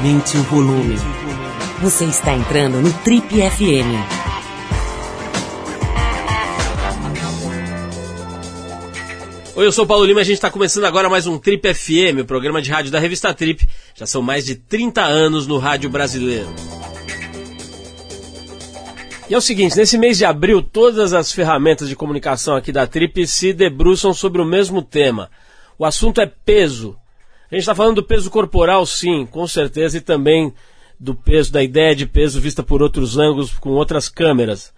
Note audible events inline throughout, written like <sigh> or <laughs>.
Aumente o volume. Você está entrando no Trip FM. Oi, eu sou o Paulo Lima e a gente está começando agora mais um Trip FM, o programa de rádio da revista Trip. Já são mais de 30 anos no rádio brasileiro. E é o seguinte, nesse mês de abril, todas as ferramentas de comunicação aqui da Trip se debruçam sobre o mesmo tema. O assunto é peso. A gente está falando do peso corporal, sim, com certeza, e também do peso, da ideia de peso vista por outros ângulos, com outras câmeras.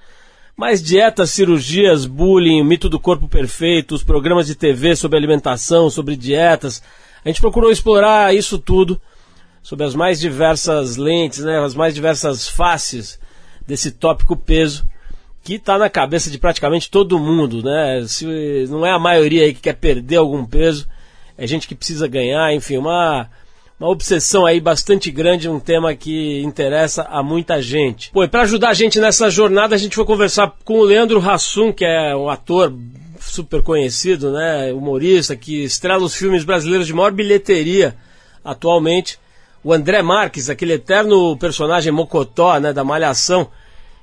Mas dietas, cirurgias, bullying, mito do corpo perfeito, os programas de TV sobre alimentação, sobre dietas, a gente procurou explorar isso tudo sobre as mais diversas lentes, né, as mais diversas faces desse tópico peso que está na cabeça de praticamente todo mundo, né? Se não é a maioria aí que quer perder algum peso, é gente que precisa ganhar, enfim, uma, uma obsessão aí bastante grande, um tema que interessa a muita gente. Pô, e para ajudar a gente nessa jornada, a gente foi conversar com o Leandro Hassum, que é um ator super conhecido, né, humorista, que estrela os filmes brasileiros de maior bilheteria atualmente. O André Marques, aquele eterno personagem mocotó, né, da Malhação,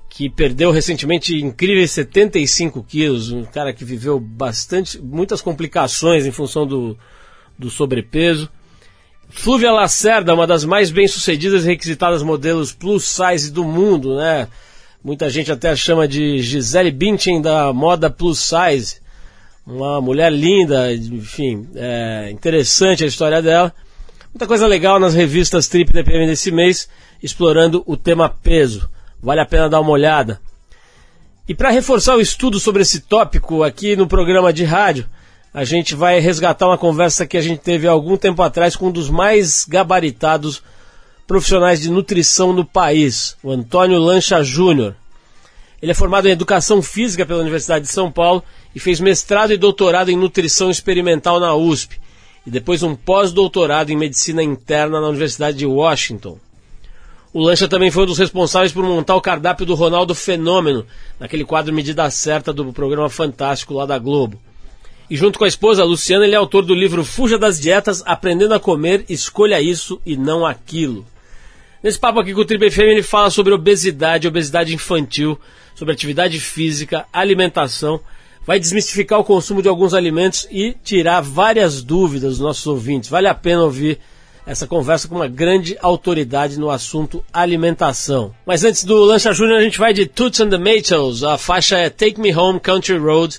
que perdeu recentemente incríveis 75 quilos, um cara que viveu bastante, muitas complicações em função do, do sobrepeso. Flúvia Lacerda, uma das mais bem-sucedidas e requisitadas modelos plus size do mundo, né? Muita gente até chama de Gisele Bündchen da moda plus size. Uma mulher linda, enfim, é interessante a história dela. Muita coisa legal nas revistas Trip DPM desse mês, explorando o tema peso. Vale a pena dar uma olhada. E para reforçar o estudo sobre esse tópico aqui no programa de rádio, a gente vai resgatar uma conversa que a gente teve há algum tempo atrás com um dos mais gabaritados profissionais de nutrição no país, o Antônio Lancha Júnior. Ele é formado em Educação Física pela Universidade de São Paulo e fez mestrado e doutorado em Nutrição Experimental na USP, e depois um pós-doutorado em Medicina Interna na Universidade de Washington. O Lancha também foi um dos responsáveis por montar o cardápio do Ronaldo Fenômeno, naquele quadro Medida Certa do programa Fantástico lá da Globo. E junto com a esposa Luciana, ele é autor do livro Fuja das Dietas, Aprendendo a Comer, Escolha Isso e Não Aquilo. Nesse papo aqui com o Triple FM, ele fala sobre obesidade, obesidade infantil, sobre atividade física, alimentação, vai desmistificar o consumo de alguns alimentos e tirar várias dúvidas dos nossos ouvintes. Vale a pena ouvir essa conversa com uma grande autoridade no assunto alimentação. Mas antes do Lancha Júnior, a gente vai de Toots and the Maytals. A faixa é Take Me Home Country Road,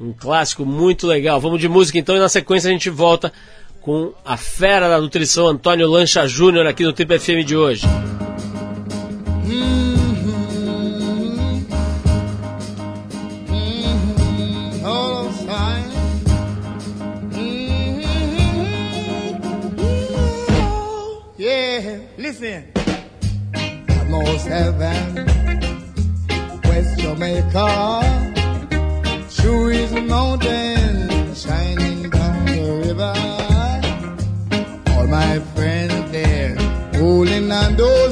um clássico muito legal. Vamos de música então e na sequência a gente volta com a fera da nutrição Antônio Lancha Júnior aqui no Trip FM de hoje. Listen. God knows heaven, West Jamaica, True is a mountain shining down the river. All my friends there, holding on those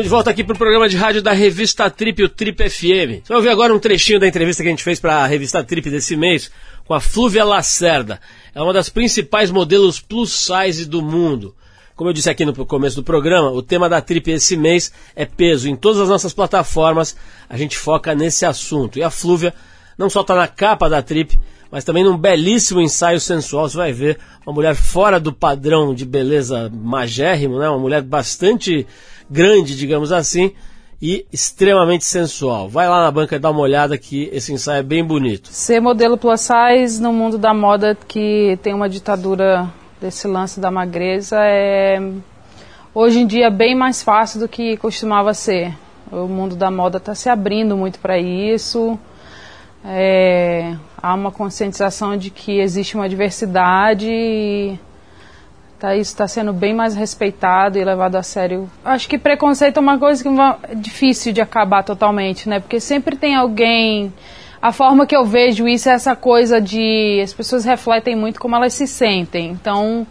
Estamos de volta aqui para o programa de rádio da revista Trip, o Trip FM. Você vai ouvir agora um trechinho da entrevista que a gente fez para a revista Trip desse mês com a Flúvia Lacerda. É uma das principais modelos plus size do mundo. Como eu disse aqui no começo do programa, o tema da Trip esse mês é peso. Em todas as nossas plataformas a gente foca nesse assunto. E a Flúvia não só está na capa da Trip, mas também num belíssimo ensaio sensual. Você vai ver uma mulher fora do padrão de beleza magérrimo, né? uma mulher bastante grande, digamos assim, e extremamente sensual. Vai lá na banca e dá uma olhada que esse ensaio é bem bonito. Ser modelo plus size no mundo da moda que tem uma ditadura desse lance da magreza é hoje em dia bem mais fácil do que costumava ser. O mundo da moda está se abrindo muito para isso. É, há uma conscientização de que existe uma diversidade e tá, isso está sendo bem mais respeitado e levado a sério. Acho que preconceito é uma coisa que é difícil de acabar totalmente, né? Porque sempre tem alguém. A forma que eu vejo isso é essa coisa de. As pessoas refletem muito como elas se sentem. Então,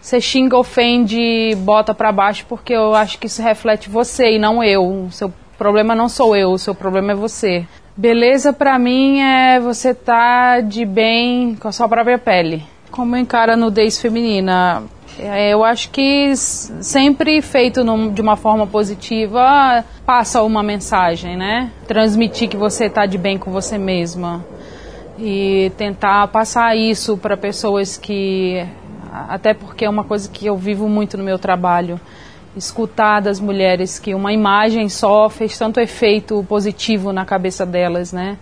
você xinga, ofende, bota para baixo, porque eu acho que isso reflete você e não eu. O seu problema não sou eu, o seu problema é você. Beleza para mim é você tá de bem com a sua própria pele. Como encara a nudez feminina? É, eu acho que sempre feito de uma forma positiva passa uma mensagem, né? Transmitir que você está de bem com você mesma e tentar passar isso para pessoas que até porque é uma coisa que eu vivo muito no meu trabalho escutar das mulheres que uma imagem só fez tanto efeito positivo na cabeça delas, né?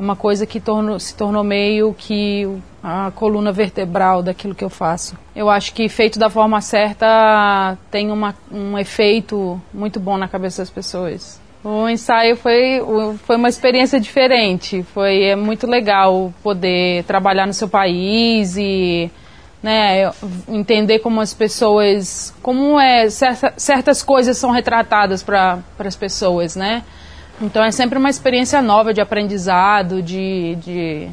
Uma coisa que se tornou meio que a coluna vertebral daquilo que eu faço. Eu acho que feito da forma certa tem uma, um efeito muito bom na cabeça das pessoas. O ensaio foi, foi uma experiência diferente. Foi é muito legal poder trabalhar no seu país e né, entender como as pessoas, como é certa, certas coisas são retratadas para as pessoas, né? Então é sempre uma experiência nova de aprendizado, de, de,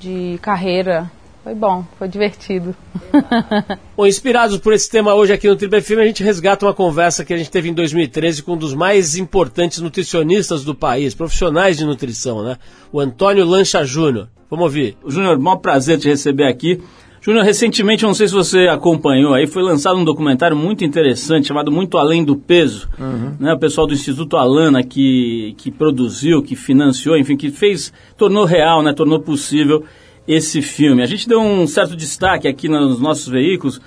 de carreira. Foi bom, foi divertido. <laughs> bom, inspirados por esse tema hoje aqui no Triple FM, a gente resgata uma conversa que a gente teve em 2013 com um dos mais importantes nutricionistas do país, profissionais de nutrição, né? O Antônio Lancha Júnior. Vamos ouvir. Júnior, maior prazer te receber aqui. Júnior, recentemente, não sei se você acompanhou aí, foi lançado um documentário muito interessante chamado Muito Além do Peso. Uhum. Né, o pessoal do Instituto Alana que, que produziu, que financiou, enfim, que fez, tornou real, né, tornou possível esse filme. A gente deu um certo destaque aqui nos nossos veículos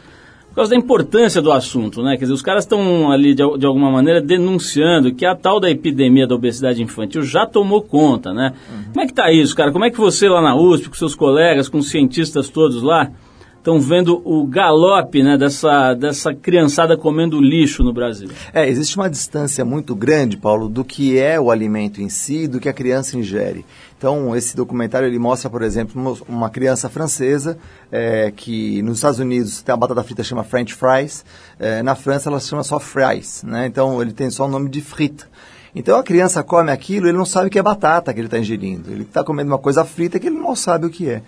por causa da importância do assunto, né? Quer dizer, os caras estão ali, de, de, alguma maneira, denunciando que a tal da epidemia da obesidade infantil já tomou conta, né? Uhum. Como é que está isso, cara? Como é que você lá na USP, com seus colegas, com os cientistas todos lá, estão vendo o galope né, dessa, dessa criançada comendo lixo no Brasil. É, existe uma distância muito grande, Paulo, do que é o alimento em si do que a criança ingere. Então, esse documentário ele mostra, por exemplo, uma criança francesa é, que nos Estados Unidos tem a batata frita chama French fries, é, na França ela chama só fries, né? Então ele tem só o nome de frita. Então a criança come aquilo, ele não sabe o que é batata que ele está ingerindo. Ele está comendo uma coisa frita que ele não sabe o que é.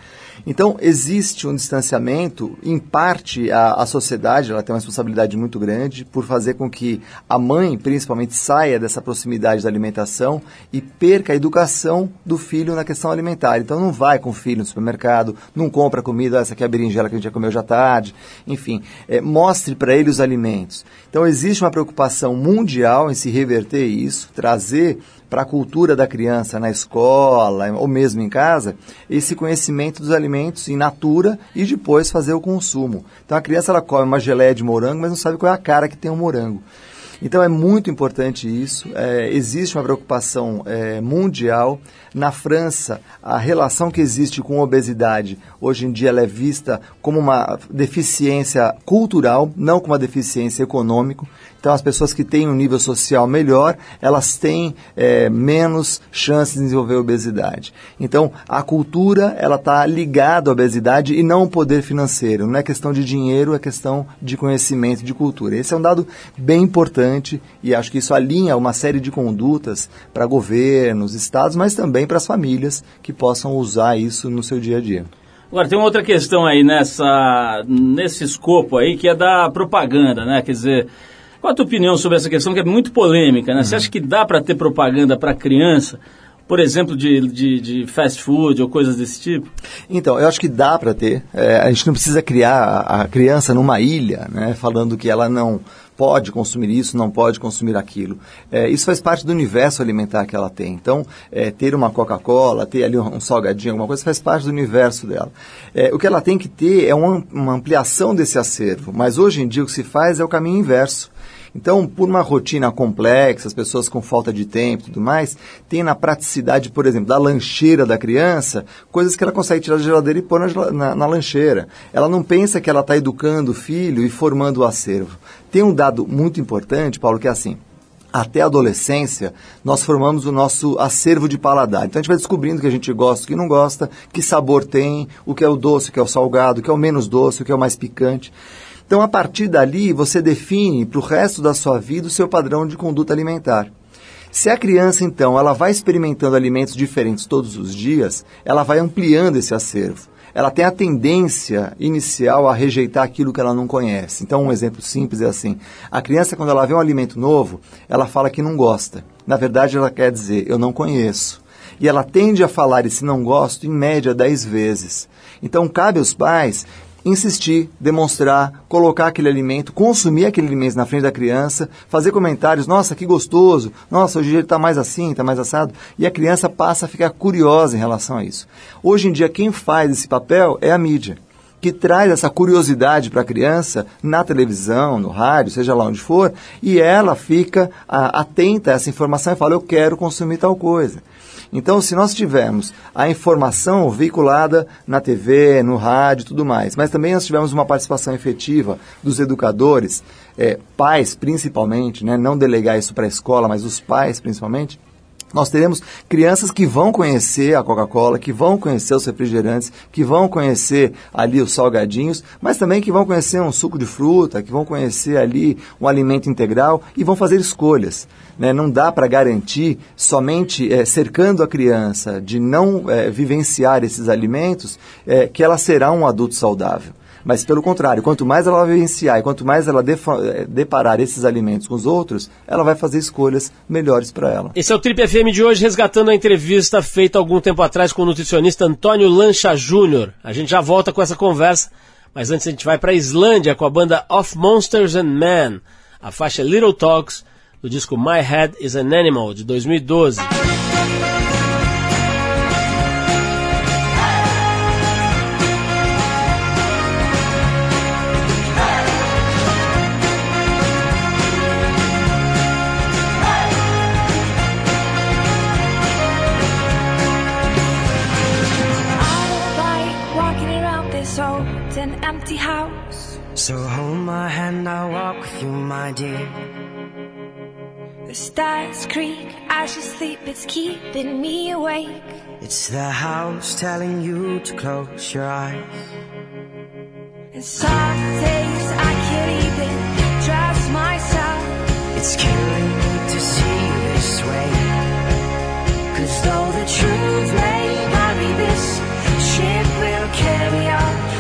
Então, existe um distanciamento, em parte a, a sociedade ela tem uma responsabilidade muito grande por fazer com que a mãe, principalmente, saia dessa proximidade da alimentação e perca a educação do filho na questão alimentar. Então, não vai com o filho no supermercado, não compra comida, essa aqui é a berinjela que a gente já comeu já tarde, enfim, é, mostre para ele os alimentos. Então, existe uma preocupação mundial em se reverter isso, trazer para a cultura da criança na escola ou mesmo em casa, esse conhecimento dos alimentos in natura e depois fazer o consumo. Então a criança ela come uma geleia de morango, mas não sabe qual é a cara que tem o um morango. Então é muito importante isso. É, existe uma preocupação é, mundial. Na França, a relação que existe com obesidade, hoje em dia ela é vista como uma deficiência cultural, não como uma deficiência econômica. Então, as pessoas que têm um nível social melhor, elas têm é, menos chances de desenvolver obesidade. Então, a cultura, ela está ligada à obesidade e não ao poder financeiro. Não é questão de dinheiro, é questão de conhecimento, de cultura. Esse é um dado bem importante e acho que isso alinha uma série de condutas para governos, estados, mas também para as famílias que possam usar isso no seu dia a dia. Agora, tem uma outra questão aí nessa, nesse escopo aí, que é da propaganda, né? Quer dizer, Qual a tua opinião sobre essa questão que é muito polêmica, né? Você acha que dá para ter propaganda para criança, por exemplo, de, de, de fast food ou coisas desse tipo? Então, eu acho que dá para ter. É, a gente não precisa criar a, criança numa ilha, né, falando que ela não pode consumir isso, não pode consumir aquilo. É, isso faz parte do universo alimentar que ela tem. Então, é, ter uma Coca-Cola, ter ali um, um salgadinho, alguma coisa, faz parte do universo dela. É, o que ela tem que ter é uma, uma ampliação desse acervo. Mas hoje em dia o que se faz é o caminho inverso. Então, por uma rotina complexa, as pessoas com falta de tempo e tudo mais, tem na praticidade, por exemplo, da lancheira da criança, coisas que ela consegue tirar da geladeira e pôr na, na- na lancheira. Ela não pensa que ela está educando o filho e formando o acervo. Tem um dado muito importante, Paulo, que é assim. Até a adolescência, nós formamos o nosso acervo de paladar. Então a gente vai descobrindo o que a gente gosta, o que não gosta, que sabor tem, o que é o doce, o que é o salgado, o que é o menos doce, o que é o mais picante. Então, a partir dali, você define para o resto da sua vida o seu padrão de conduta alimentar. Se a criança, então, ela vai experimentando alimentos diferentes todos os dias, ela vai ampliando esse acervo. Ela tem a tendência inicial a rejeitar aquilo que ela não conhece. Então, um exemplo simples é assim: a criança, quando ela vê um alimento novo, ela fala que não gosta. Na verdade, ela quer dizer, eu não conheço. E ela tende a falar esse não gosto em média 10 vezes. Então, cabe aos pais insistir, demonstrar, colocar aquele alimento, consumir aquele alimento na frente da criança, fazer comentários, nossa, que gostoso, nossa, hoje ele está mais assim, está mais assado, e a criança passa a ficar curiosa em relação a isso. Hoje em dia, quem faz esse papel é a mídia que traz essa curiosidade para a criança na televisão, no rádio, seja lá onde for, e ela fica a, atenta a essa informação e fala: Eu quero consumir tal coisa. Então, se nós tivermos a informação veiculada na TV, no rádio tudo mais, mas também nós tivermos uma participação efetiva dos educadores, eh, pais principalmente, né, não delegar isso para a escola, mas os pais principalmente, nós teremos crianças que vão conhecer a Coca-Cola, que vão conhecer os refrigerantes, que vão conhecer ali os salgadinhos, mas também que vão conhecer um suco de fruta, que vão conhecer ali um alimento integral e vão fazer escolhas. Né? Não dá para garantir somente eh, cercando a criança de não eh, vivenciar esses alimentos eh, que ela será um adulto saudável. Mas, pelo contrário, quanto mais ela vivenciar e quanto mais ela eh, deparar esses alimentos com os outros, ela vai fazer escolhas melhores para ela. Esse é o Trip FM de hoje, resgatando a entrevista feita algum tempo atrás com o nutricionista Antônio Lancha Júnior. A gente já volta com essa conversa, mas antes a gente vai para a Islândia com a banda Of Monsters and Men, a faixa Little Talks, do disco My Head is an Animal, de 2012. Stars creak as you sleep, it's keeping me awake. It's the house telling you to close your eyes. And some days I can't even trust myself. It's killing me to see you this way. Cause though the truth may vary, this ship will carry our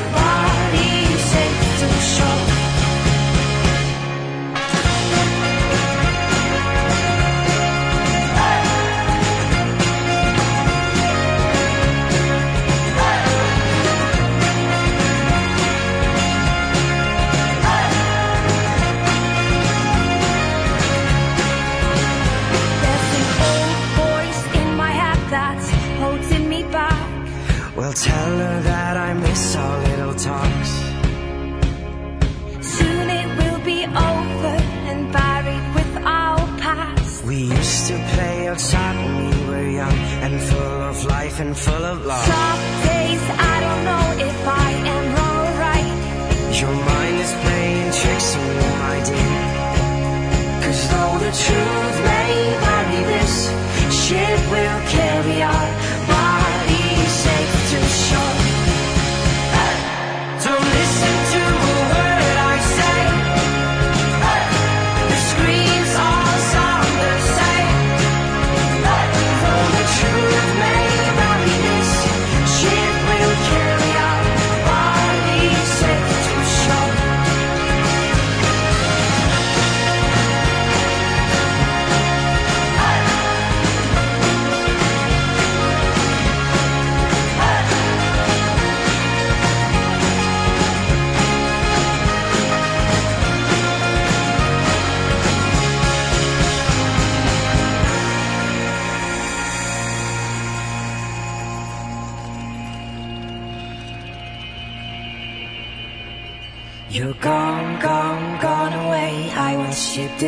Well, that I miss our little talks. Soon it will be over and buried with our past. We used to play outside when we were young and full of life and full of love.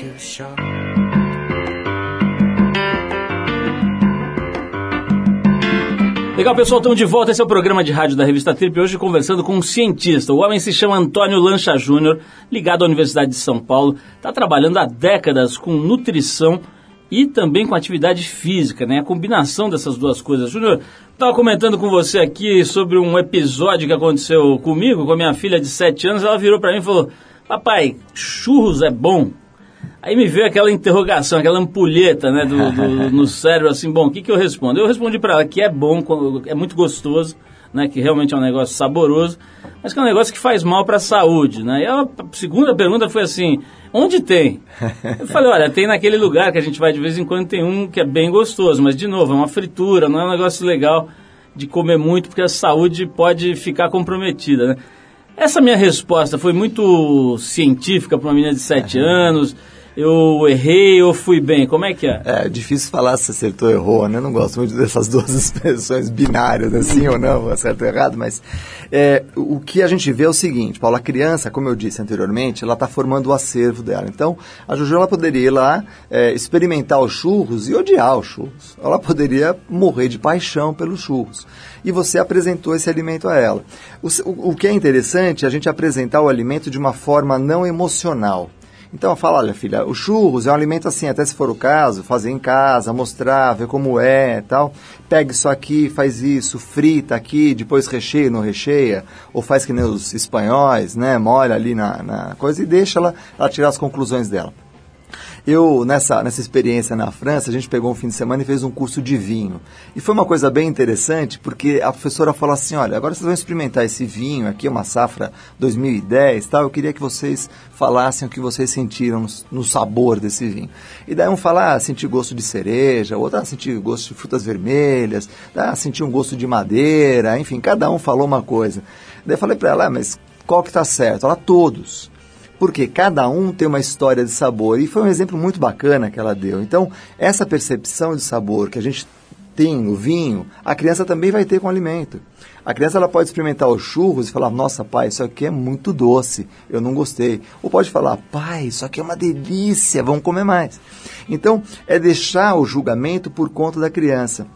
Safe to shore. Legal, pessoal, estamos de volta. Esse é o programa de rádio da revista Trip. Hoje conversando com um cientista. O homem se chama Antônio Lancha Júnior, ligado à Universidade de São Paulo. Está trabalhando há décadas com nutrição e também com atividade física, né? A combinação dessas duas coisas. Júnior, estava comentando com você aqui sobre um episódio que aconteceu comigo, com a minha filha de 7 anos. Ela virou para mim e falou: Papai, churros é bom? Aí me veio aquela interrogação, aquela ampulheta né, do, do- <laughs> no cérebro, assim, bom, o que, que eu respondo? Eu respondi para ela que é bom, é muito gostoso, né, que realmente é um negócio saboroso, mas que é um negócio que faz mal para a saúde. Né? E a segunda pergunta foi assim, onde tem? Eu falei, olha, tem naquele lugar que a gente vai de vez em quando, tem um que é bem gostoso, mas de novo, é uma fritura, não é um negócio legal de comer muito, porque a saúde pode ficar comprometida. Né? Essa minha resposta foi muito científica para uma menina de 7 anos. Eu errei ou fui bem? Como é que é? É difícil falar se acertou ou errou, né? Eu não gosto muito dessas <laughs> duas expressões binárias, assim ou não, acerto ou errado, mas é, o que a gente vê é o seguinte, Paulo, a criança, como eu disse anteriormente, ela está formando o acervo dela. Então, a Juju ela poderia ir lá é, experimentar os churros e odiar os churros. Ela poderia morrer de paixão pelos churros. E você apresentou esse alimento a ela. O, o que é interessante é a gente apresentar o alimento de uma forma não emocional. Então fala, olha filha, o churros é um alimento assim, até se for o caso, fazer em casa, mostrar, ver como é tal. Pega isso aqui, faz isso, frita aqui, depois recheia, não recheia, ou faz que nem os espanhóis, né? Molha ali na, na coisa e deixa ela, ela tirar as conclusões dela. Eu, nessa, nessa experiência na França, a gente pegou um fim de semana e fez um curso de vinho. E foi uma coisa bem interessante, porque a professora falou assim, olha, agora vocês vão experimentar esse vinho aqui, uma safra 2010 tal, eu queria que vocês falassem o que vocês sentiram no, sabor desse vinho. E daí um fala, ah, senti gosto de cereja, outro, ah, senti gosto de frutas vermelhas, ah, senti um gosto de madeira, enfim, cada um falou uma coisa. Daí eu falei para ela, ah, mas qual que tá certo? Ela, todos porque cada um tem uma história de sabor e foi um exemplo muito bacana que ela deu. Então, essa percepção de sabor que a gente tem no vinho, a criança também vai ter com o alimento. A criança ela pode experimentar os churros e falar: "Nossa, pai, isso aqui é muito doce, eu não gostei". Ou pode falar: "Pai, isso aqui é uma delícia, vamos comer mais". Então, é deixar o julgamento por conta da criança.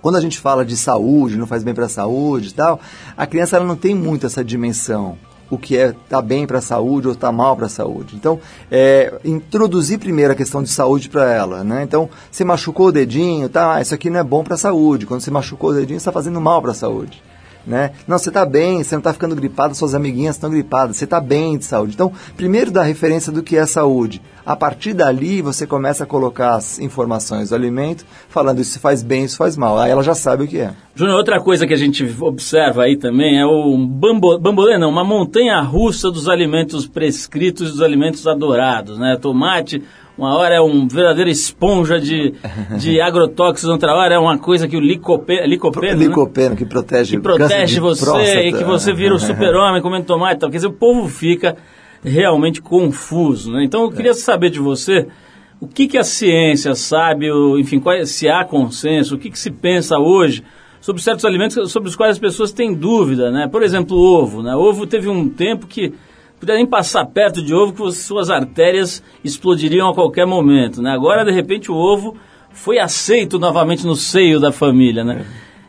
Quando a gente fala de saúde, não faz bem para a saúde e tal, a criança ela não tem muito essa dimensão o que é tá bem para a saúde ou tá mal para a saúde. Então, é, introduzir primeiro a questão de saúde para ela, né? Então, você machucou o dedinho, tá? Isso aqui não é bom para a saúde. Quando você machucou o dedinho, está fazendo mal para a saúde. Né? Não, você está bem, você não está ficando gripado, suas amiguinhas estão gripadas, você está bem de saúde. Então, primeiro dá referência do que é saúde. A partir dali, você começa a colocar as informações do alimento, falando isso faz bem, isso faz mal. Aí ela já sabe o que é. Júnior, outra coisa que a gente observa aí também é o bambo, bambolê, não, uma montanha russa dos alimentos prescritos e dos alimentos adorados, né? Tomate, uma hora é um verdadeiro esponja de, de <laughs> agrotóxicos, outra hora é uma coisa que o licopeno, licopeno, né? Licopeno, que protege que protege você próstata. e que você vira o <laughs> super-homem comendo tomate e tal. Quer dizer, o povo fica realmente confuso, né? Então eu queria saber de você o que, que a ciência sabe, enfim, qual é- se há consenso, o que, que se pensa hoje sobre certos alimentos sobre os quais as pessoas têm dúvida, né? Por exemplo, o ovo, né? O ovo teve um tempo que podia nem passar perto de ovo que as suas artérias explodiriam a qualquer momento, né? Agora, de repente, o ovo foi aceito novamente no seio da família, né?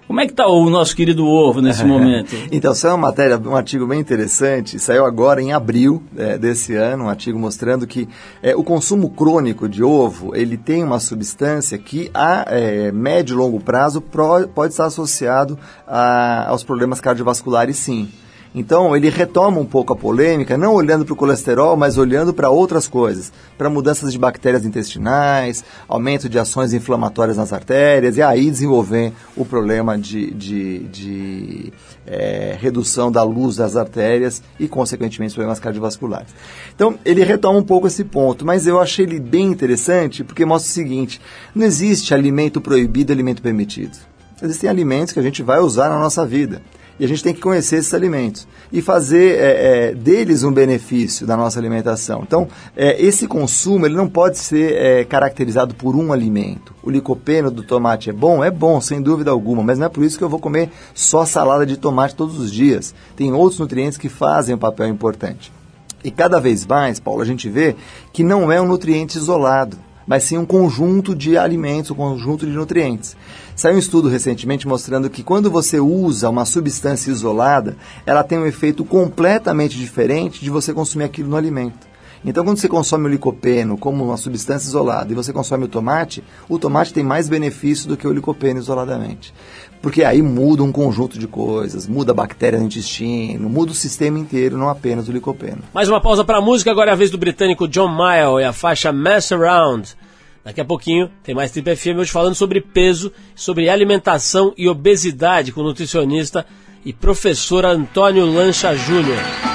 Como é que está o nosso querido ovo nesse <laughs> momento? Então, saiu uma matéria, um artigo bem interessante, saiu agora em abril é, desse ano, um artigo mostrando que é, o consumo crônico de ovo, ele tem uma substância que a é, médio e longo prazo pro- pode estar associado a- aos problemas cardiovasculares, sim. Então, ele retoma um pouco a polêmica, não olhando para o colesterol, mas olhando para outras coisas, para mudanças de bactérias intestinais, aumento de ações inflamatórias nas artérias, e aí desenvolver o problema de, de, de, eh, redução da luz das artérias e, consequentemente, problemas cardiovasculares. Então, ele retoma um pouco esse ponto, mas eu achei ele bem interessante porque mostra o seguinte: não existe alimento proibido e alimento permitido. Existem alimentos que a gente vai usar na nossa vida. E a gente tem que conhecer esses alimentos e fazer é, é, deles um benefício da nossa alimentação. Então, é, esse consumo ele não pode ser é, caracterizado por um alimento. O licopeno do tomate é bom? É bom, sem dúvida alguma, mas não é por isso que eu vou comer só salada de tomate todos os dias. Tem outros nutrientes que fazem um papel importante. E cada vez mais, Paulo, a gente vê que não é um nutriente isolado, mas sim um conjunto de alimentos, um conjunto de nutrientes. Saiu um estudo recentemente mostrando que quando você usa uma substância isolada, ela tem um efeito completamente diferente de você consumir aquilo no alimento. Então, quando você consome o licopeno como uma substância isolada e você consome o tomate, o tomate tem mais benefício do que o licopeno isoladamente. Porque aí muda um conjunto de coisas, muda a bactéria no intestino, muda o sistema inteiro, não apenas o licopeno. Mais uma pausa para a música, agora é a vez do britânico John Mayall e a faixa Mess Around. Daqui a pouquinho tem mais Trip FM hoje falando sobre peso, sobre alimentação e obesidade com o nutricionista e professor Antônio Lancha Júnior.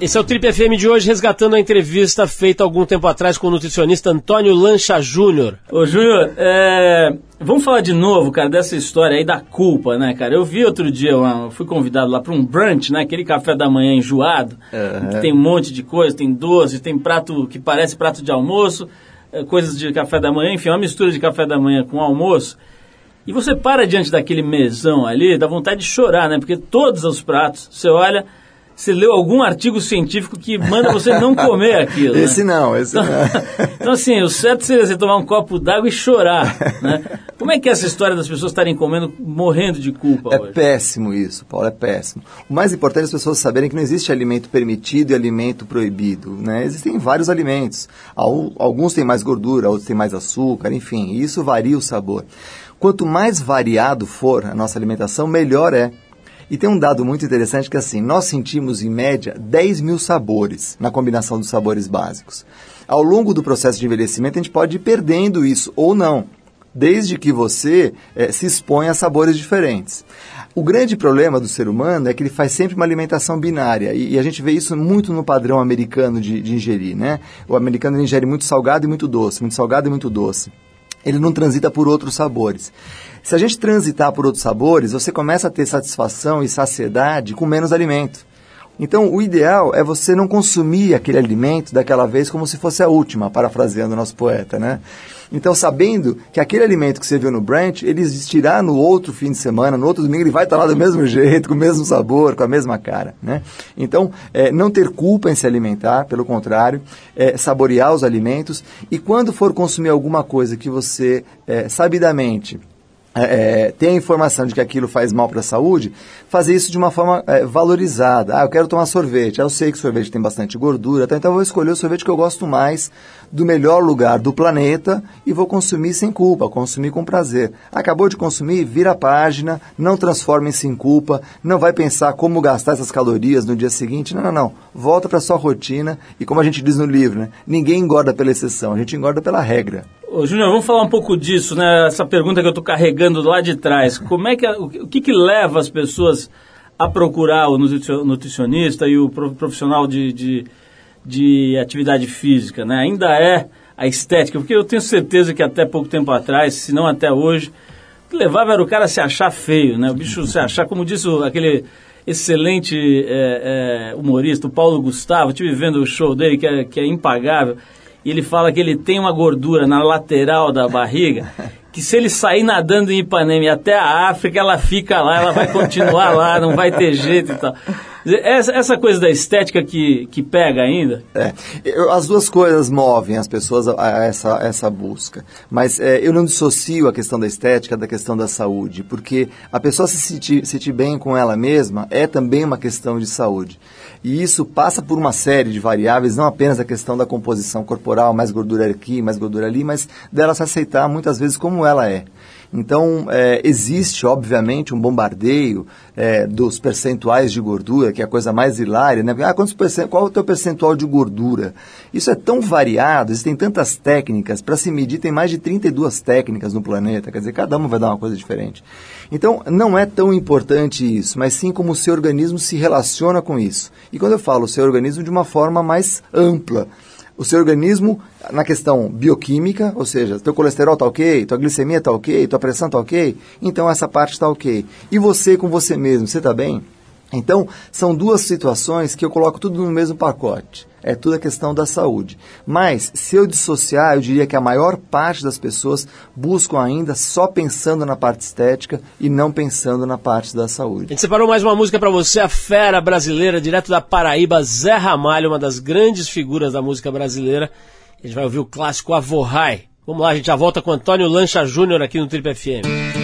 Esse é o Trip FM de hoje, resgatando a entrevista feita algum tempo atrás com o nutricionista Antônio Lancha Júnior. Ô, Júnior, é... vamos falar de novo, cara, dessa história aí da culpa, né, cara? Eu vi outro dia, eu fui convidado lá para um brunch, né, aquele café da manhã enjoado, uhum. que tem um monte de coisa, tem doce, tem prato que parece prato de almoço, é, coisas de café da manhã, enfim, uma mistura de café da manhã com almoço. E você para diante daquele mesão ali, dá vontade de chorar, né? Porque todos os pratos, você olha, você leu algum artigo científico que manda você não <laughs> comer aquilo. né? Esse não, esse não. <laughs> Então, assim, o certo seria você tomar um copo d'água e chorar, né? Como é que é essa história das pessoas estarem comendo, morrendo de culpa É hoje? péssimo isso, Paulo, é péssimo. O mais importante é as pessoas saberem que não existe alimento permitido e alimento proibido, né? Existem vários alimentos. Al- Alguns têm mais gordura, outros têm mais açúcar, enfim, isso varia o sabor. Quanto mais variado for a nossa alimentação, melhor é. E tem um dado muito interessante que assim, nós sentimos em média 10 mil sabores na combinação dos sabores básicos. Ao longo do processo de envelhecimento, a gente pode ir perdendo isso ou não desde que você eh, se exponha a sabores diferentes. O grande problema do ser humano é que ele faz sempre uma alimentação binária, e, e a gente vê isso muito no padrão americano de, de ingerir, né? O americano ingere muito salgado e muito doce, muito salgado e muito doce. Ele não transita por outros sabores. Se a gente transitar por outros sabores, você começa a ter satisfação e saciedade com menos alimento. Então, o ideal é você não consumir aquele alimento daquela vez como se fosse a última, parafraseando o nosso poeta, né? Então, sabendo que aquele alimento que você viu no brunch, ele existirá no outro fim de semana, no outro domingo, ele vai estar lá do mesmo <laughs> jeito, com o mesmo sabor, com a mesma cara, né? Então, é, não ter culpa em se alimentar, pelo contrário, é, saborear os alimentos e quando for consumir alguma coisa que você, é, sabidamente, é, tem a informação de que aquilo faz mal para a saúde, fazer isso de uma forma é, valorizada. Ah, eu quero tomar sorvete. Ah, eu sei que sorvete tem bastante gordura, tá? então eu vou escolher o sorvete que eu gosto mais, do melhor lugar do planeta e vou consumir sem culpa, consumir com prazer. Acabou de consumir, vira a página, não transforme-se em culpa, não vai pensar como gastar essas calorias no dia seguinte. Não, não, não. Volta para sua rotina e como a gente diz no livro, né? ninguém engorda pela exceção, a gente engorda pela regra. Ô, Júnior, vamos falar um pouco disso, né? Essa pergunta que eu estou carregando lá de trás. Como é que, o que que, leva as pessoas a procurar o nutricio- nutricionista e o pro- profissional de, de, de atividade física, né? Ainda é a estética, porque eu tenho certeza que até pouco tempo atrás, se não até hoje, o que levava era o cara se achar feio, né? O bicho se achar, como disse aquele excelente é, é, humorista, o Paulo Gustavo, estive vendo o show dele, que é, que é impagável, e ele fala que ele tem uma gordura na lateral da barriga, <laughs> que se ele sair nadando em Ipanema até a África, ela fica lá, ela vai continuar lá, não vai ter jeito e tal. Essa, essa coisa da estética que, que pega ainda, É, eu- as duas coisas movem as pessoas a, essa, essa busca. Mas é, eu não dissocio a questão da estética da questão da saúde, porque a pessoa se sentir, sentir bem com ela mesma é também uma questão de saúde. E isso passa por uma série de variáveis, não apenas a questão da composição corporal, mais gordura aqui, mais gordura ali, mas dela se aceitar muitas vezes como ela é. Então, é, existe, obviamente, um bombardeio é, dos percentuais de gordura, que é a coisa mais hilária, né? Ah, quantos percent... qual é o teu percentual de gordura? Isso é tão variado, existem tantas técnicas, para se medir tem mais de 32 técnicas no planeta, quer dizer, cada uma vai dar uma coisa diferente. Então, não é tão importante isso, mas sim como o seu organismo se relaciona com isso. E quando eu falo o seu organismo de uma forma mais ampla, o seu organismo na questão bioquímica, ou seja, teu colesterol está ok, tua glicemia está ok, tua pressão está ok, então essa parte está ok. E você com você mesmo, você está bem? Então, são duas situações que eu coloco tudo no mesmo pacote. É tudo a questão da saúde. Mas, se eu dissociar, eu diria que a maior parte das pessoas buscam ainda só pensando na parte estética e não pensando na parte da A saúde. gente separou mais uma música pra você, a fera brasileira, direto da Paraíba, Zé Ramalho, uma das grandes figuras da música brasileira. A gente vai ouvir o clássico Avorrai. Vamos lá, a gente já volta com Antônio Lancha Júnior aqui no Trip FM.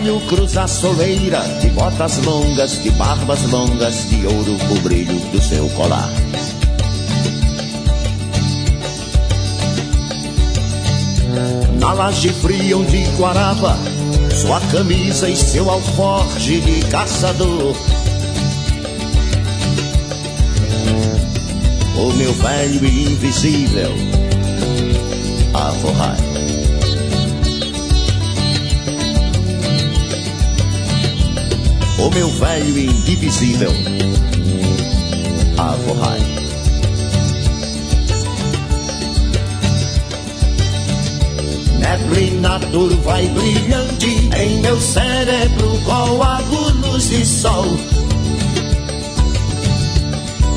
Velho cruza a soleira, de botas longas, de barbas longas, de ouro o brilho do seu colar. Na laje fria onde quarava, sua camisa e seu alforje de caçador. O meu velho invisível, a. O meu velho indivisível, a forrar. Neblina turva e brilhante em meu cérebro coágulos de sol.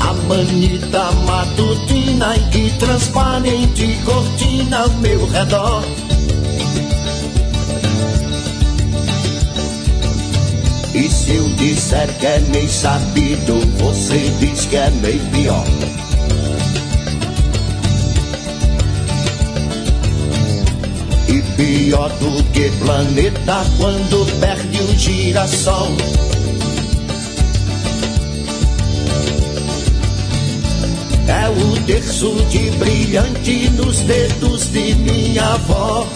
A manita matutina e transparente cortina ao meu redor. Se eu disser que é meio sabido, você diz que é meio pior. E pior do que planeta quando perde o girassol. É o terço de brilhante nos dedos de minha avó.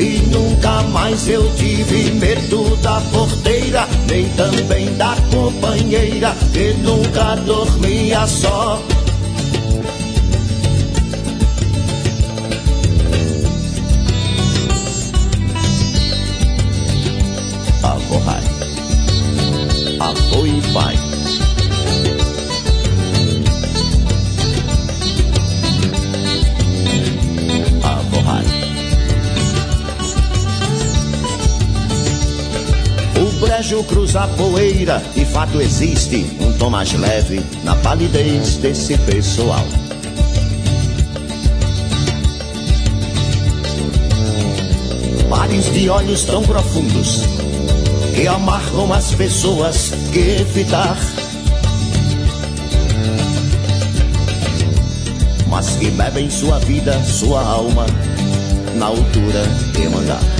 E nunca mais eu tive medo da porteira, nem também da companheira, que nunca dormia só. Avô Rai, avô e pai. O brejo cruza a poeira, de fato existe um tom mais leve na palidez desse pessoal. Mares de olhos tão profundos que amarram as pessoas que evitar. Mas que bebem sua vida, sua alma, na altura de mandar.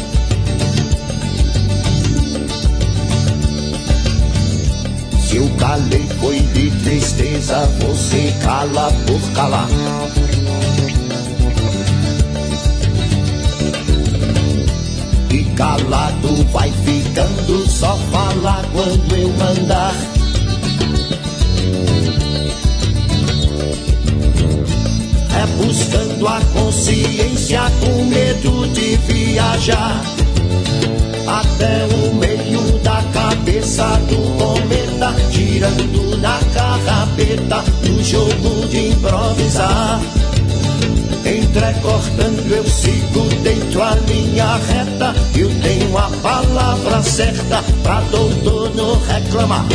Eu calei foi de tristeza, você cala por calar. E calado vai ficando, só fala quando eu mandar. É buscando a consciência com medo de viajar até o meio da cabeça do cometa, girando na carrapeta do jogo de improvisar. Entrecortando eu sigo dentro a linha reta, eu tenho a palavra certa pra doutor não reclamar.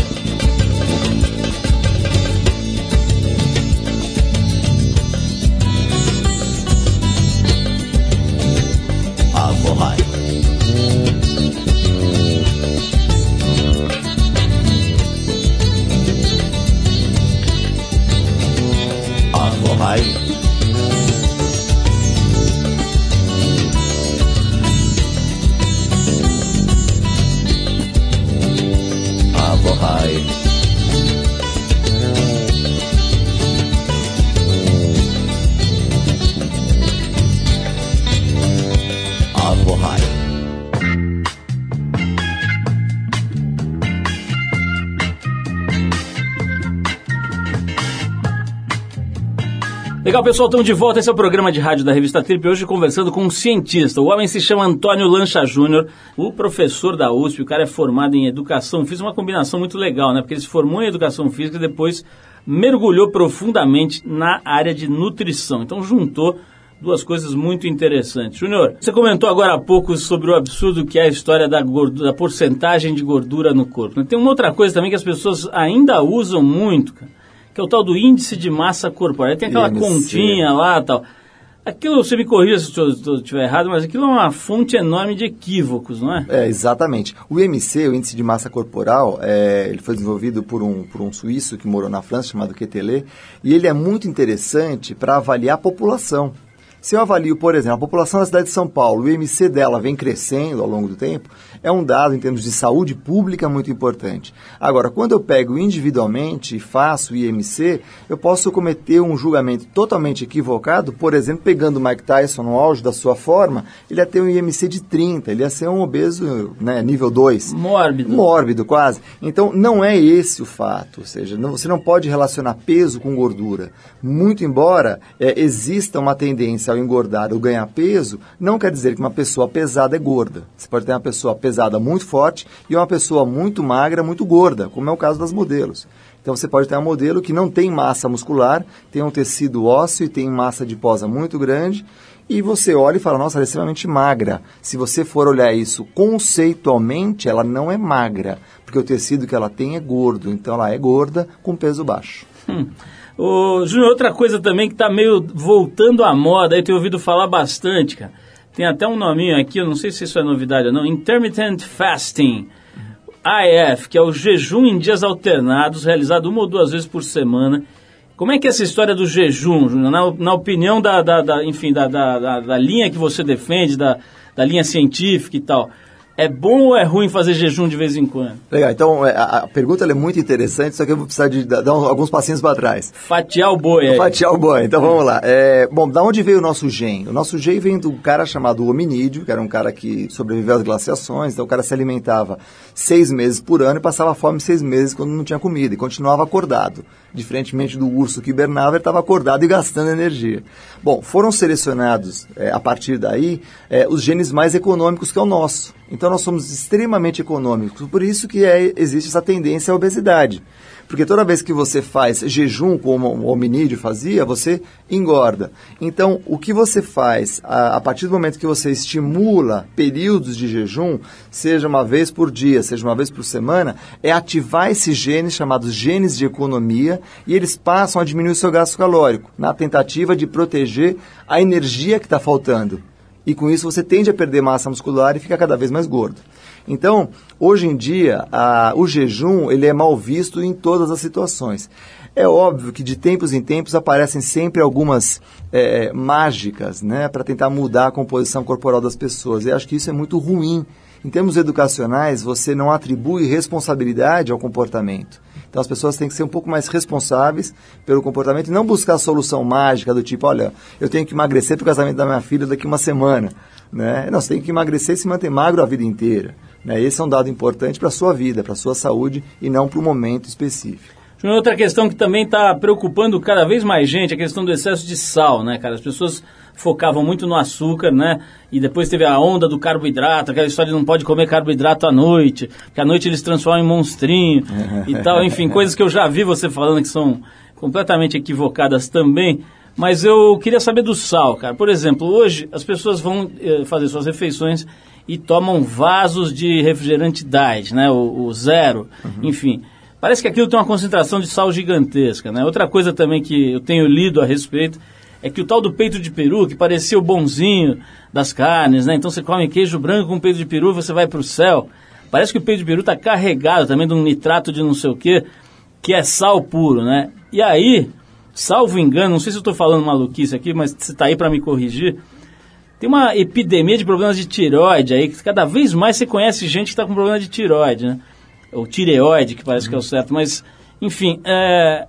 Legal, pessoal, estamos de volta. Esse é o programa de rádio da revista Trip. Hoje conversando com um cientista. O homem se chama Antônio Lancha Júnior, o professor da USP. O cara é formado em educação física, uma combinação muito legal, né? Porque ele se formou em educação física e depois mergulhou profundamente na área de nutrição. Então juntou Duas coisas muito interessantes. Júnior, você comentou agora há pouco sobre o absurdo que é a história da, gordura, da porcentagem de gordura no corpo. Tem uma outra coisa também que as pessoas ainda usam muito, cara, que é o tal do índice de massa corporal. Tem aquela IMC. continha lá tal. Aquilo, você me corrija se eu estiver errado, mas aquilo é uma fonte enorme de equívocos, não é? É, exatamente. O IMC, o Índice de Massa Corporal, é, ele foi desenvolvido por um, por um suíço que morou na França, chamado Quetelet, e ele é muito interessante para avaliar a população. Se eu avalio, por exemplo, a população da cidade de São Paulo, o IMC dela vem crescendo ao longo do tempo, é um dado em termos de saúde pública muito importante. Agora, quando eu pego individualmente e faço o IMC, eu posso cometer um julgamento totalmente equivocado, por exemplo, pegando o Mike Tyson no auge da sua forma, ele ia ter um IMC de 30, ele ia ser um obeso né, nível 2. Mórbido. Mórbido, quase. Então, não é esse o fato. Ou seja, não- você não pode relacionar peso com gordura. Muito embora é, exista uma tendência ao engordar ou ganhar peso, não quer dizer que uma pessoa pesada é gorda. Você pode ter uma pessoa pesada muito forte e uma pessoa muito magra, muito gorda, como é o caso das modelos. Então, você pode ter uma modelo que não tem massa muscular, tem um tecido ósseo e tem massa adiposa muito grande, e você olha e fala, nossa, ela é extremamente magra. Se você for olhar isso conceitualmente, ela não é magra, porque o tecido que ela tem é gordo. Então ela é gorda com peso baixo. Hum. Ô, Júnior, outra coisa também que está meio voltando à moda, eu tenho ouvido falar bastante, cara. Tem até um nominho aqui, eu não sei se isso é novidade ou não, Intermittent Fasting, AF, que é o jejum em dias alternados, realizado uma ou duas vezes por semana. Como é que é essa história do jejum, Júnior? Na, na opinião da, da- da- enfim, da- da- da linha que você defende, da, da linha científica e tal, é bom ou é ruim fazer jejum de vez em quando? Legal, então é, a, a pergunta é muito interessante, só que eu vou precisar de dar dar um- alguns passinhos para trás. Fatiar o boi aí. Fatiar o boi, então vamos lá. É, bom, da onde veio o nosso gen? O nosso gen vem do cara chamado hominídeo, que era um cara que sobreviveu às glaciações, então o cara se alimentava seis meses por ano e passava fome seis meses quando não tinha comida e continuava acordado. Diferentemente do urso que hibernava, ele estava acordado e gastando energia. Bom, foram selecionados é, a partir daí é, os genes mais econômicos que é o nosso. Então nós somos extremamente econômicos, por isso que é, existe essa tendência à obesidade. Porque toda vez que você faz jejum, como o hominídeo fazia, você engorda. Então, o que você faz a, a partir do momento que você estimula períodos de jejum, seja uma vez por dia, seja uma vez por semana, é ativar esses genes chamados genes de economia e eles passam a diminuir o seu gasto calórico, na tentativa de proteger a energia que está faltando. E com isso você tende a perder massa muscular e fica cada vez mais gordo. Então, hoje em dia, a- o jejum ele é mal visto em todas as situações. É óbvio que de tempos em tempos aparecem sempre algumas eh, mágicas né, para tentar mudar a composição corporal das pessoas. E acho que isso é muito ruim. Em termos educacionais, você não atribui responsabilidade ao comportamento. Então as pessoas têm que ser um pouco mais responsáveis pelo comportamento e não buscar a solução mágica do tipo, olha, eu tenho que emagrecer para o casamento da minha filha daqui uma semana. Né? Não, você tem que emagrecer e se manter magro a vida inteira. Né? Esse é um dado importante para a sua vida, para a sua saúde e não para o momento específico. Outra questão que também está preocupando cada vez mais gente é a questão do excesso de sal, né, cara? As pessoas focavam muito no açúcar, né? E depois teve a onda do carboidrato, aquela história de não pode comer carboidrato à noite, que à noite eles transformam em monstrinho e <laughs> tal. Enfim, coisas que eu já vi você falando que são completamente equivocadas também. Mas eu queria saber do sal, cara. Por exemplo, hoje as pessoas vão eh, fazer suas refeições e tomam vasos de refrigerante diet, né? O, o zero, enfim. Parece que aquilo tem uma concentração de sal gigantesca, né? Outra coisa também que eu tenho lido a respeito é que o tal do peito de peru, que parecia o bonzinho das carnes, né? Então você come queijo branco com peito de peru, você vai para o céu. Parece que o peito de peru está carregado também de um nitrato de não sei o quê, que é sal puro, né? E aí, salvo engano, não sei se eu estou falando maluquice aqui, mas você está aí para me corrigir. Tem uma epidemia de problemas de tireoide aí, que cada vez mais você conhece gente que está com problema de tireoide, né? Ou tireoide, que parece que é o certo, mas, enfim, é,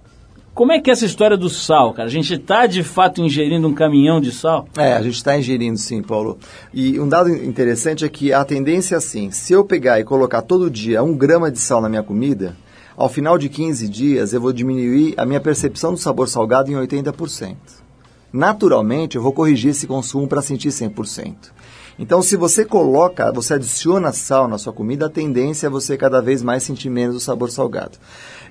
como é que é essa história do sal, cara? A gente está de fato ingerindo um caminhão de sal? É, a gente está ingerindo sim, Paulo. E um dado interessante é que a tendência é assim, se eu pegar e colocar todo dia um grama de sal na minha comida, ao final de 15 dias eu vou diminuir a minha percepção do sabor salgado em 80%. Naturalmente, eu vou corrigir esse consumo para sentir 100%. Então, se você coloca, você adiciona sal na sua comida, a tendência é você cada vez mais sentir menos o sabor salgado.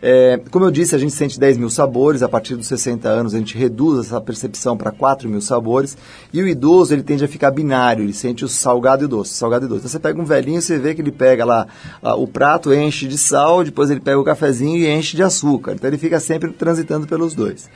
É, como eu disse, a gente sente 10 mil sabores, a partir dos 60 anos a gente reduz essa percepção para 4 mil sabores, e o idoso ele tende a ficar binário, ele sente o salgado e o doce, salgado e doce. Então você pega um velhinho, você vê que ele pega lá ah, o prato, enche de sal, depois ele pega o cafezinho e enche de açúcar. Então ele fica sempre transitando pelos dois.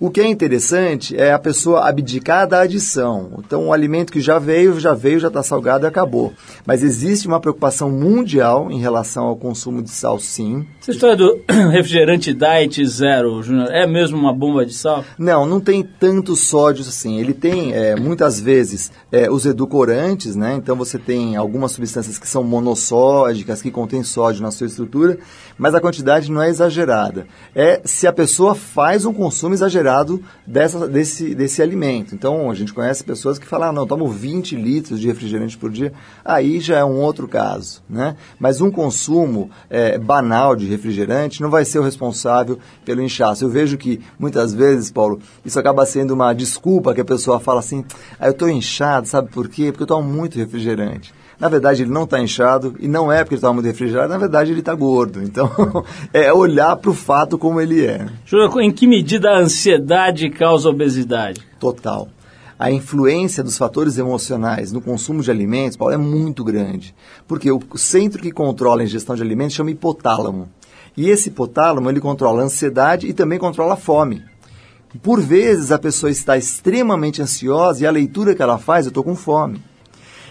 O que é interessante é a pessoa abdicar da adição. Então, o alimento que já veio, já veio, já está salgado e acabou. Mas existe uma preocupação mundial em relação ao consumo de sal, sim. Essa história do <clears throat> refrigerante Diet Zero, Júnior, é mesmo uma bomba de sal? Não, não tem tanto sódio assim. Ele tem, é, muitas vezes, é, os edulcorantes, né? Então você tem algumas substâncias que são monossódicas, que contêm sódio na sua estrutura, mas a quantidade não é exagerada. É se a pessoa faz um consumo exagerado dessa, desse, desse alimento. Então, a gente conhece pessoas que falam, ah, não, tomo 20 litros de refrigerante por dia. Aí já é um outro caso, né? Mas um consumo é, banal de refrigerante não vai ser o responsável pelo inchaço. Eu vejo que, muitas vezes, Paulo, isso acaba sendo uma desculpa que a pessoa fala assim, ah, eu estou inchado, sabe por quê? Porque eu tomo muito refrigerante. Na verdade, ele não está inchado e não é porque ele está muito refrigerado, na verdade, ele está gordo. Então, <laughs> é olhar para o fato como ele é. Júnior, em que medida a ansiedade causa obesidade? Total. A influência dos fatores emocionais no consumo de alimentos, Paulo, é muito grande. Porque o centro que controla a ingestão de alimentos chama hipotálamo. E esse hipotálamo, ele controla a ansiedade e também controla a fome. Por vezes, a pessoa está extremamente ansiosa e a leitura que ela faz, eu estou com fome.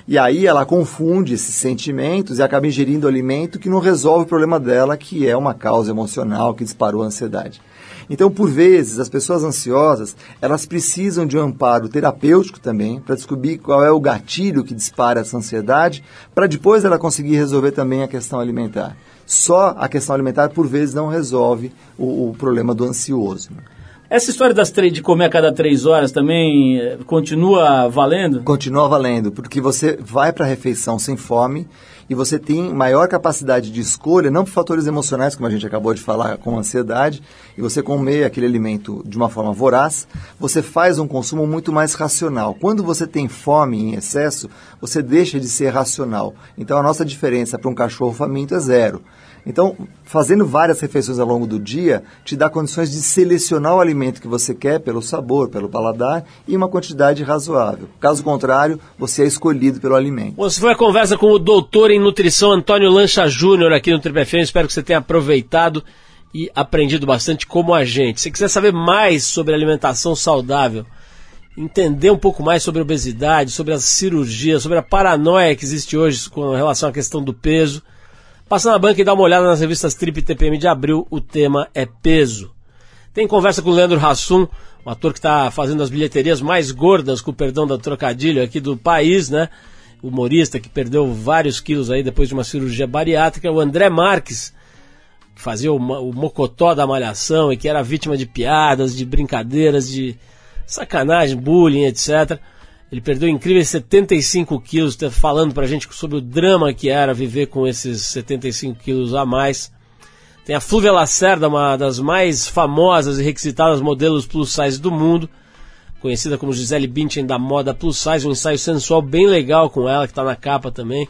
E aí ela confunde esses sentimentos e acaba ingerindo alimento que não resolve o problema dela, que é uma causa emocional que disparou a ansiedade. Então, por vezes, as pessoas ansiosas, elas precisam de um amparo terapêutico também, para descobrir qual é o gatilho que dispara essa ansiedade, para depois ela conseguir resolver também a questão alimentar. Só a questão alimentar, por vezes, não resolve o, o problema do ansioso. né? Essa história das de comer a cada três horas também eh, continua valendo? Continua valendo, porque você vai para a refeição sem fome e você tem maior capacidade de escolha, não por fatores emocionais, como a gente acabou de falar, com ansiedade, e você comer aquele alimento de uma forma voraz, você faz um consumo muito mais racional. Quando você tem fome em excesso, você deixa de ser racional. Então a nossa diferença para um cachorro faminto é zero. Então, fazendo várias refeições ao longo do dia, te dá condições de selecionar o alimento que você quer pelo sabor, pelo paladar e uma quantidade razoável. Caso contrário, você é escolhido pelo alimento. Você foi a conversa com o doutor em nutrição Antônio Lancha Júnior aqui no Triple FM. Espero que você tenha aproveitado e aprendido bastante como a gente. Se quiser saber mais sobre alimentação saudável, entender um pouco mais sobre obesidade, sobre as cirurgias, sobre a paranoia que existe hoje com relação à questão do peso, passa na banca e dá uma olhada nas revistas Trip TPM de abril. O tema é peso. Tem conversa com o Leandro Hassum, um ator que está fazendo as bilheterias mais gordas, com o perdão da trocadilho aqui do país, né? Humorista que perdeu vários quilos aí depois de uma cirurgia bariátrica. O André Marques, que fazia o, mocotó da malhação e que era vítima de piadas, de brincadeiras, de sacanagem, bullying, etc. Ele perdeu incríveis 75 quilos, tá falando pra gente sobre o drama que era viver com esses 75 quilos a mais. Tem a Flúvia Lacerda, uma das mais famosas e requisitadas modelos plus size do mundo, conhecida como Gisele Bündchen da moda plus size, um ensaio sensual bem legal com ela, que está na capa também.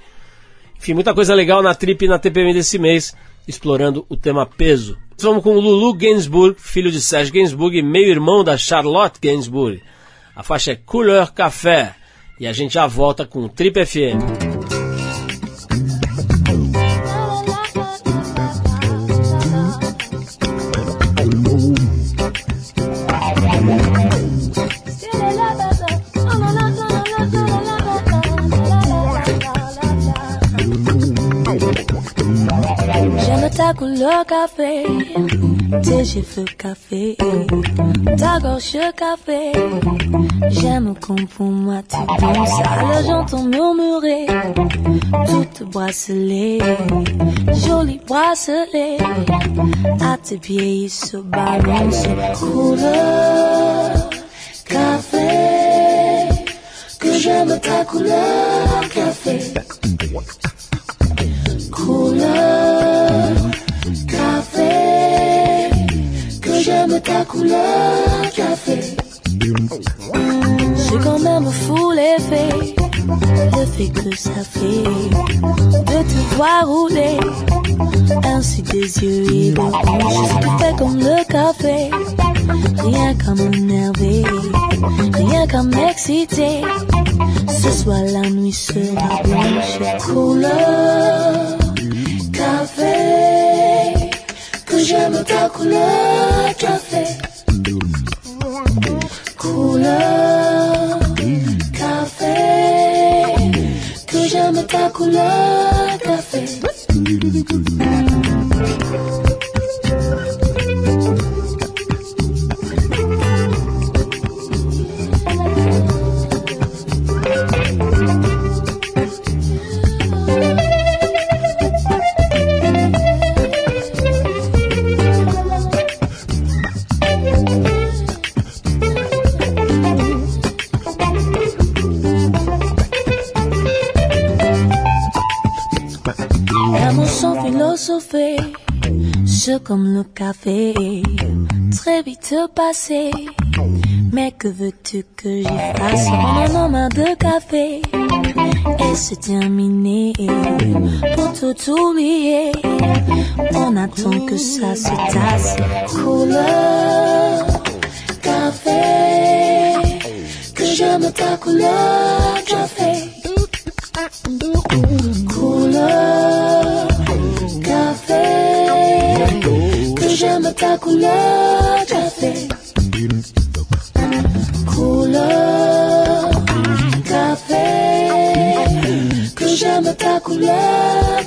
Enfim, muita coisa legal na Trip e na TPM desse mês, explorando o tema peso. Vamos com Lulu Gainsbourg, filho de Serge Gainsbourg e meio-irmão da Charlotte Gainsbourg. A faixa é Couleur Café. E a gente já volta com Trip FM. Café, tes cheveux café, ta gorge café. J'aime comme pour moi tu danses, alors j'entends murmurer, toute bracelet, joli bracelet. À tes pieds il se balance, couleur café, que j'aime ta couleur café. Couleur ta couleur café. J'ai quand même fou l'effet le fait que ça fait de te voir rouler ainsi des yeux et de. Si tu fais comme le café, rien qu'à m'énerver, rien qu'à m'exciter. Ce soir la nuit sera blanche, couleur café, j'aime ta couleur café. Couleur café, que j'aime ta couleur café. Comme le café, très vite passé. Mais que veux-tu que j'y fasse? On en a marre de café et c'est terminé. Pour tout oublier, on attend que ça se tasse. Couleur café, que j'aime ta couleur café. Ta couleur café. Café, que j'aime ta. Couleur